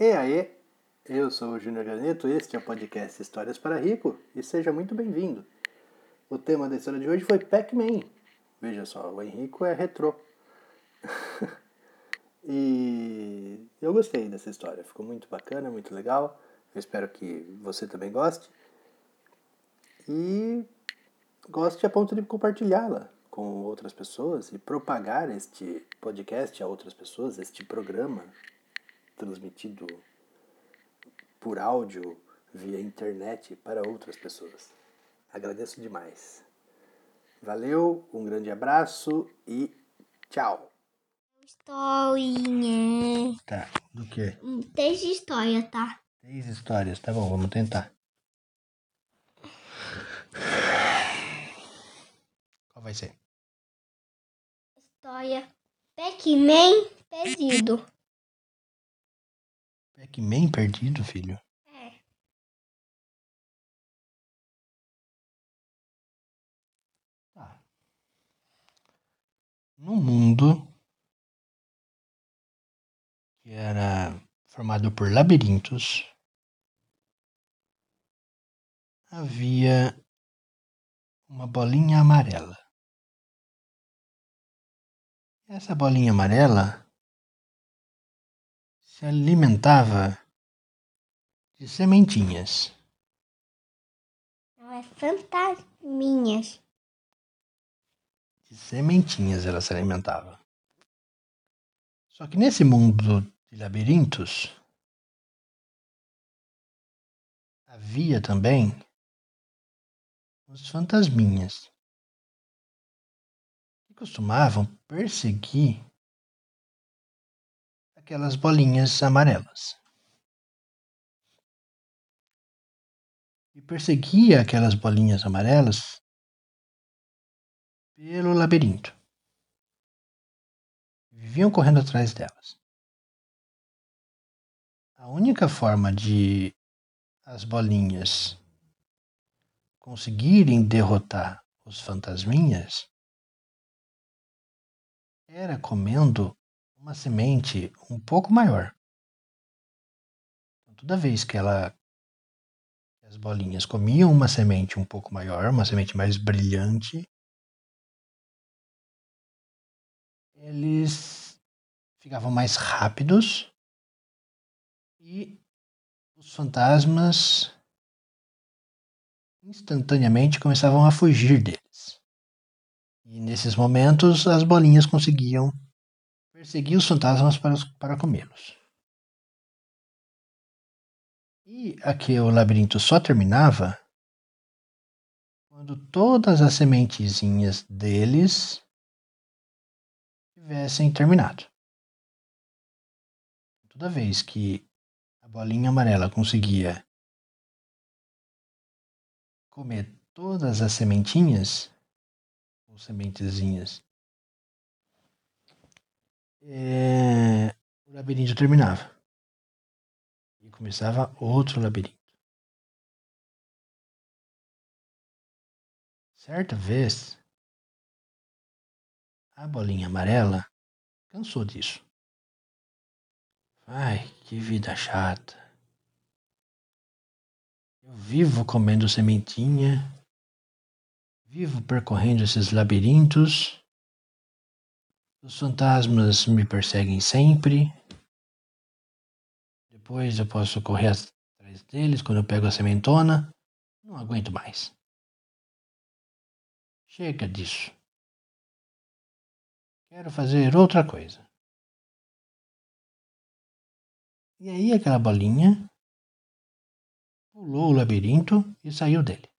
E aí, eu sou o Júnior Ganeto, este é o podcast Histórias para Rico e seja muito bem-vindo. O tema da história de hoje foi Pac-Man. Veja só, o Henrico é retrô. e eu gostei dessa história, ficou muito bacana, muito legal. Eu espero que você também goste. E goste a ponto de compartilhá-la com outras pessoas e propagar este podcast a outras pessoas, este programa transmitido por áudio via internet para outras pessoas. Agradeço demais. Valeu, um grande abraço e tchau. Historinha. Tá, do que? Três histórias, tá? Três histórias, tá bom, vamos tentar. Qual vai ser? História Pac-Man perdido. Pac-Man perdido, filho? É. Tá. No mundo que era formado por labirintos, havia uma bolinha amarela. Essa bolinha amarela se alimentava de sementinhas. Não é fantasminhas. De sementinhas ela se alimentava. Só que nesse mundo de labirintos havia também os fantasminhas que costumavam perseguir aquelas bolinhas amarelas. E perseguia aquelas bolinhas amarelas pelo labirinto. Viviam correndo atrás delas. A única forma de as bolinhas conseguirem derrotar os fantasminhas era comendo uma semente um pouco maior. Então, toda vez que ela as bolinhas comiam uma semente um pouco maior, uma semente mais brilhante, eles ficavam mais rápidos e os fantasmas instantaneamente começavam a fugir deles. E nesses momentos as bolinhas conseguiam perseguir os fantasmas para, para comê-los. E aqui o labirinto só terminava quando todas as sementezinhas deles tivessem terminado. Toda vez que a bolinha amarela conseguia comer todas as sementinhas, ou sementezinhas, é, o labirinto terminava. E começava outro labirinto. Certa vez, a bolinha amarela cansou disso. Ai, que vida chata. Eu vivo comendo sementinha, vivo percorrendo esses labirintos. Os fantasmas me perseguem sempre. Depois eu posso correr atrás deles quando eu pego a sementona. Não aguento mais. Chega disso. Quero fazer outra coisa. E aí aquela bolinha pulou o labirinto e saiu dele.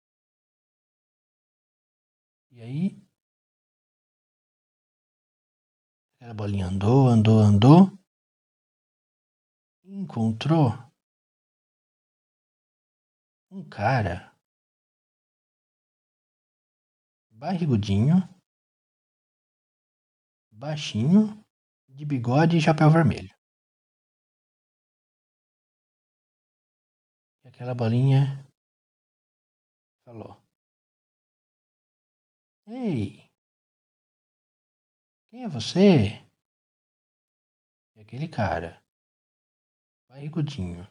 E aí aquela bolinha andou, andou, andou, encontrou um cara barrigudinho, baixinho, de bigode e chapéu vermelho. E aquela bolinha falou: Ei, quem é você? E aquele cara, barrigudinho,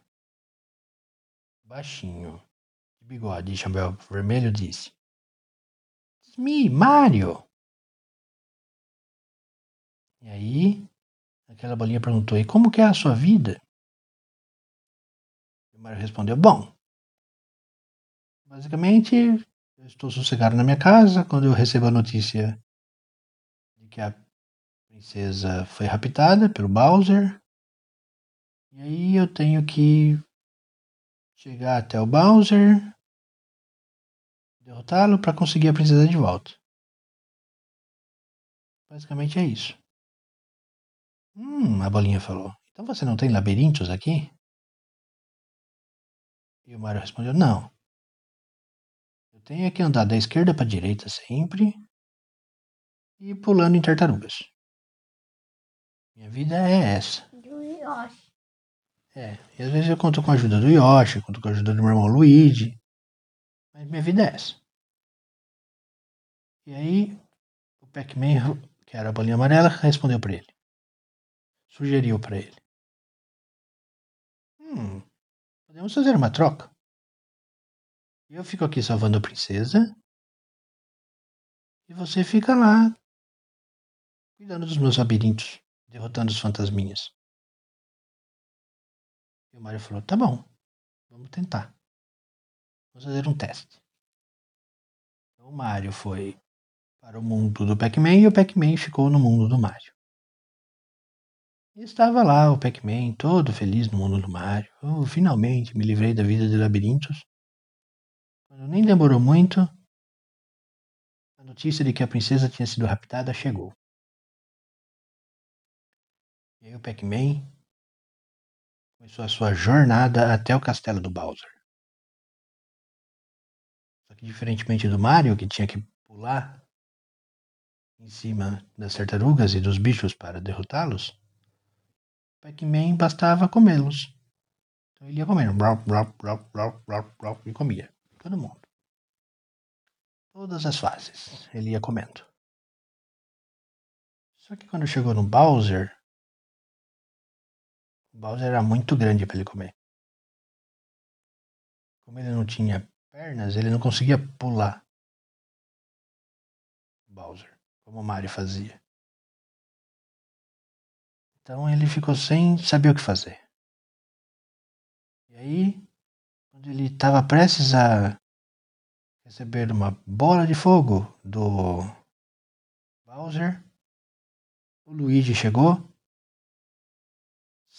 baixinho, de bigode e chapéu vermelho, disse: It's me, Mario. E aí, aquela bolinha perguntou: E como que é a sua vida? E o Mario respondeu: Bom, basicamente, eu estou sossegado na minha casa quando eu recebo a notícia de que a princesa foi raptada pelo Bowser. E aí eu tenho que chegar até o Bowser, derrotá-lo para conseguir a princesa de volta. Basicamente é isso. Hum, a bolinha falou. Então você não tem labirintos aqui? E o Mario respondeu: Não. Eu tenho que andar da esquerda para a direita sempre e pulando em tartarugas. Minha vida é essa. Do Yoshi. É, e às vezes eu conto com a ajuda do Yoshi, conto com a ajuda do meu irmão Luigi. Mas minha vida é essa. E aí, o Pac-Man, que era a bolinha amarela, respondeu para ele. Sugeriu para ele. Hum, podemos fazer uma troca. Eu fico aqui salvando a princesa. E você fica lá, cuidando dos meus labirintos, derrotando os fantasminhas. E o Mario falou: Tá bom, vamos tentar. Vamos fazer um teste. Então, o Mario foi para o mundo do Pac-Man e o Pac-Man ficou no mundo do Mario. E estava lá o Pac-Man, todo feliz no mundo do Mario. Oh, finalmente me livrei da vida de labirintos. Quando nem demorou muito, a notícia de que a princesa tinha sido raptada chegou. E aí o Pac-Man começou a sua jornada até o castelo do Bowser. Só que diferentemente do Mario, que tinha que pular em cima das tartarugas e dos bichos para derrotá-los, Pac-Man bastava comê-los. Então ele ia comendo, e comia. Todo mundo. Todas as fases ele ia comendo. Só que quando chegou no Bowser, o Bowser era muito grande para ele comer. Como ele não tinha pernas, ele não conseguia pular. Bowser, como o Mario fazia. Então ele ficou sem saber o que fazer. E aí, quando ele estava prestes a receber uma bola de fogo do Bowser, o Luigi chegou,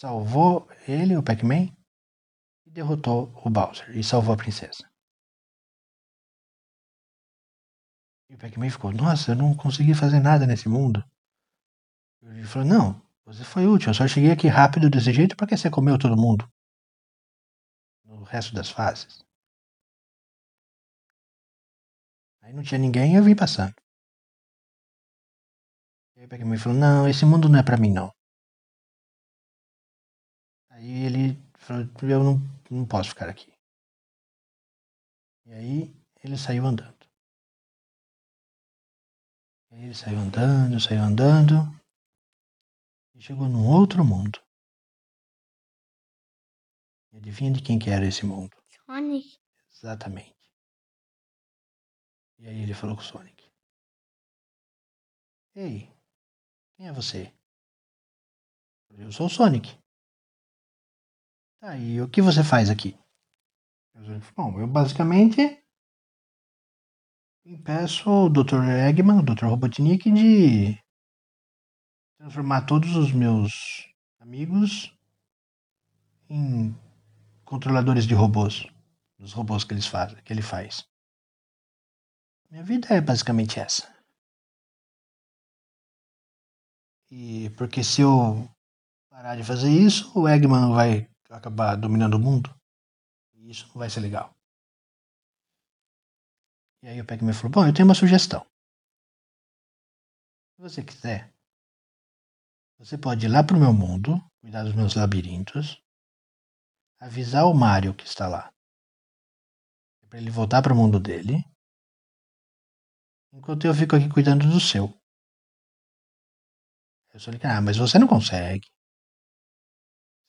salvou ele, o Pac-Man, e derrotou o Bowser e salvou a princesa. E o Pac-Man ficou, nossa, eu não consegui fazer nada nesse mundo. E Luigi falou, não, você foi útil, eu só cheguei aqui rápido desse jeito porque você comeu todo mundo. No resto das fases. Aí não tinha ninguém e eu vim passando. E aí o Pac-Man falou, não, esse mundo não é pra mim não. Aí ele falou, eu não, não posso ficar aqui. E aí ele saiu andando. Aí ele saiu andando, saiu andando. E chegou num outro mundo. E adivinha de quem que era esse mundo? Sonic. Exatamente. E aí ele falou com o Sonic. Ei, quem é você? Eu sou o Sonic. E o que você faz aqui? Bom, eu basicamente impeço o Dr. Eggman, o Dr. Robotnik, de transformar todos os meus amigos em controladores de robôs. Dos robôs que, eles faz, que ele faz. Minha vida é basicamente essa. E porque se eu parar de fazer isso, o Eggman vai acabar dominando o mundo. E isso não vai ser legal. E aí o Pac-Man falou, bom, eu tenho uma sugestão. Se você quiser, você pode ir lá pro meu mundo, cuidar dos meus labirintos, avisar o Mario que está lá. Para ele voltar pro mundo dele. Enquanto eu fico aqui cuidando do seu. Eu falei, ah, mas você não consegue.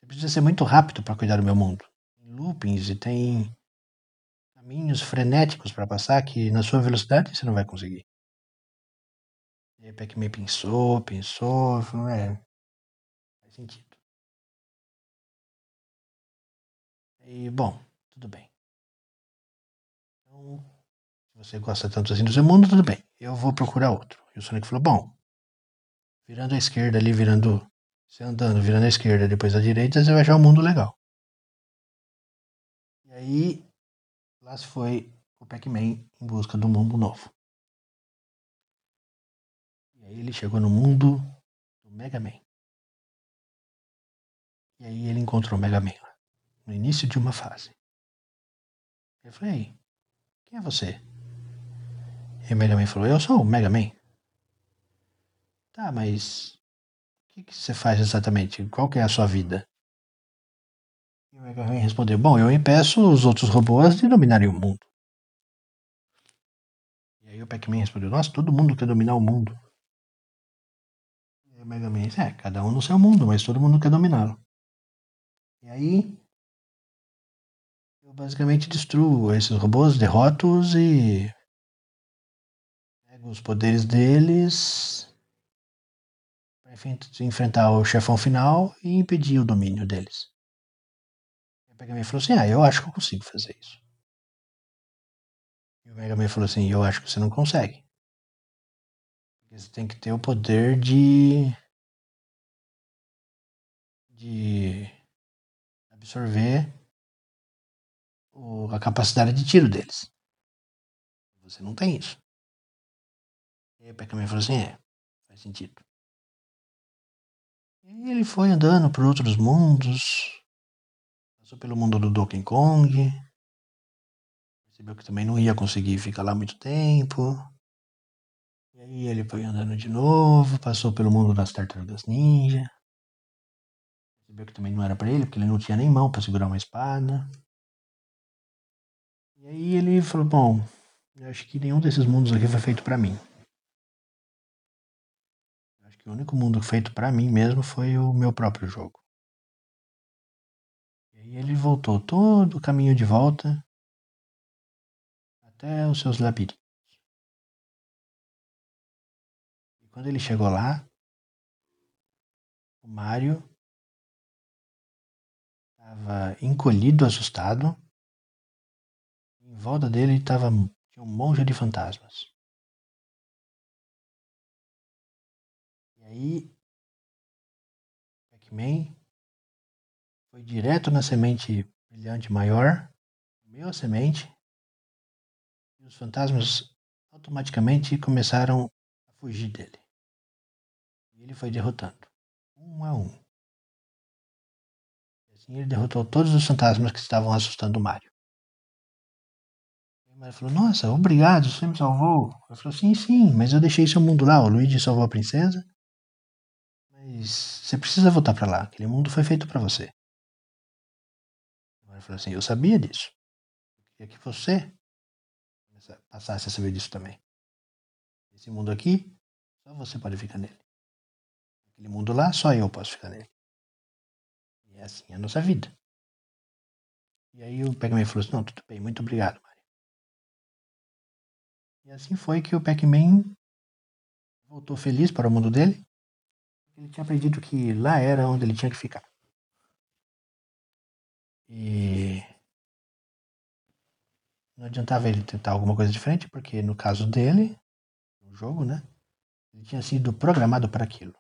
Você precisa ser muito rápido para cuidar do meu mundo. Tem loopings e tem caminhos frenéticos para passar que na sua velocidade você não vai conseguir. E aí Pac-Man pensou, pensou, falou, é, faz sentido. E, bom, tudo bem. Então, se você gosta tanto assim do seu mundo, tudo bem. Eu vou procurar outro. E o Sonic falou, bom, virando à esquerda ali, virando, você andando, virando à esquerda, depois à direita, você vai achar um mundo legal. E aí, lá se foi o Pac-Man em busca do mundo novo. E aí ele chegou no mundo do Mega Man. E aí ele encontrou o Mega Man lá, no início de uma fase. Eu falei, quem é você? E o Mega Man falou, eu sou o Mega Man. Tá, mas que, que você faz exatamente? Qual que é a sua vida? E o Mega Man respondeu, bom, eu impeço os outros robôs de dominarem o mundo. E aí o Pac-Man respondeu, nossa, todo mundo quer dominar o mundo. E o Mega Man disse, é, cada um no seu mundo, mas todo mundo quer dominá-lo. E aí eu basicamente destruo esses robôs, derroto-os e pego os poderes deles enfrentar o chefão final e impedir o domínio deles. O Mega Man falou assim: Ah, eu acho que eu consigo fazer isso. E o Mega Man falou assim: Eu acho que você não consegue. Você tem que ter o poder de. de absorver o, a capacidade de tiro deles. Você não tem isso. E o Pac-Man falou assim: é, faz sentido. E ele foi andando por outros mundos, passou pelo mundo do Donkey Kong, percebeu que também não ia conseguir ficar lá muito tempo. E aí ele foi andando de novo, passou pelo mundo das Tartarugas Ninja. Percebeu que também não era para ele, porque ele não tinha nem mão para segurar uma espada. E aí ele falou: Bom, eu acho que nenhum desses mundos aqui foi feito para mim. Acho que o único mundo feito para mim mesmo foi o meu próprio jogo. E aí ele voltou todo o caminho de volta até os seus labirintos. E quando ele chegou lá, o Mario estava encolhido, assustado. Em volta dele estava tinha um monte de fantasmas. Aí, Pac-Man foi direto na semente brilhante maior, comeu a semente, e os fantasmas automaticamente começaram a fugir dele. E ele foi derrotando, um a um. Assim ele derrotou todos os fantasmas que estavam assustando o Mario. E Mario falou, nossa, obrigado, você me salvou. Eu falou, sim, sim, mas eu deixei seu mundo lá. O Luigi salvou a princesa. Você precisa voltar para lá. Aquele mundo foi feito para você. Mario falou assim, eu sabia disso. Eu queria que você passasse a saber disso também. Esse mundo aqui, só você pode ficar nele. Aquele mundo lá, só eu posso ficar nele. E é assim a nossa vida. E aí o Pac-Man falou assim, não, tudo bem, muito obrigado, Mario. E assim foi que o Pac-Man voltou feliz para o mundo dele. Ele tinha aprendido que lá era onde ele tinha que ficar. E não adiantava ele tentar alguma coisa diferente, porque no caso dele, no jogo, né? Ele tinha sido programado para aquilo.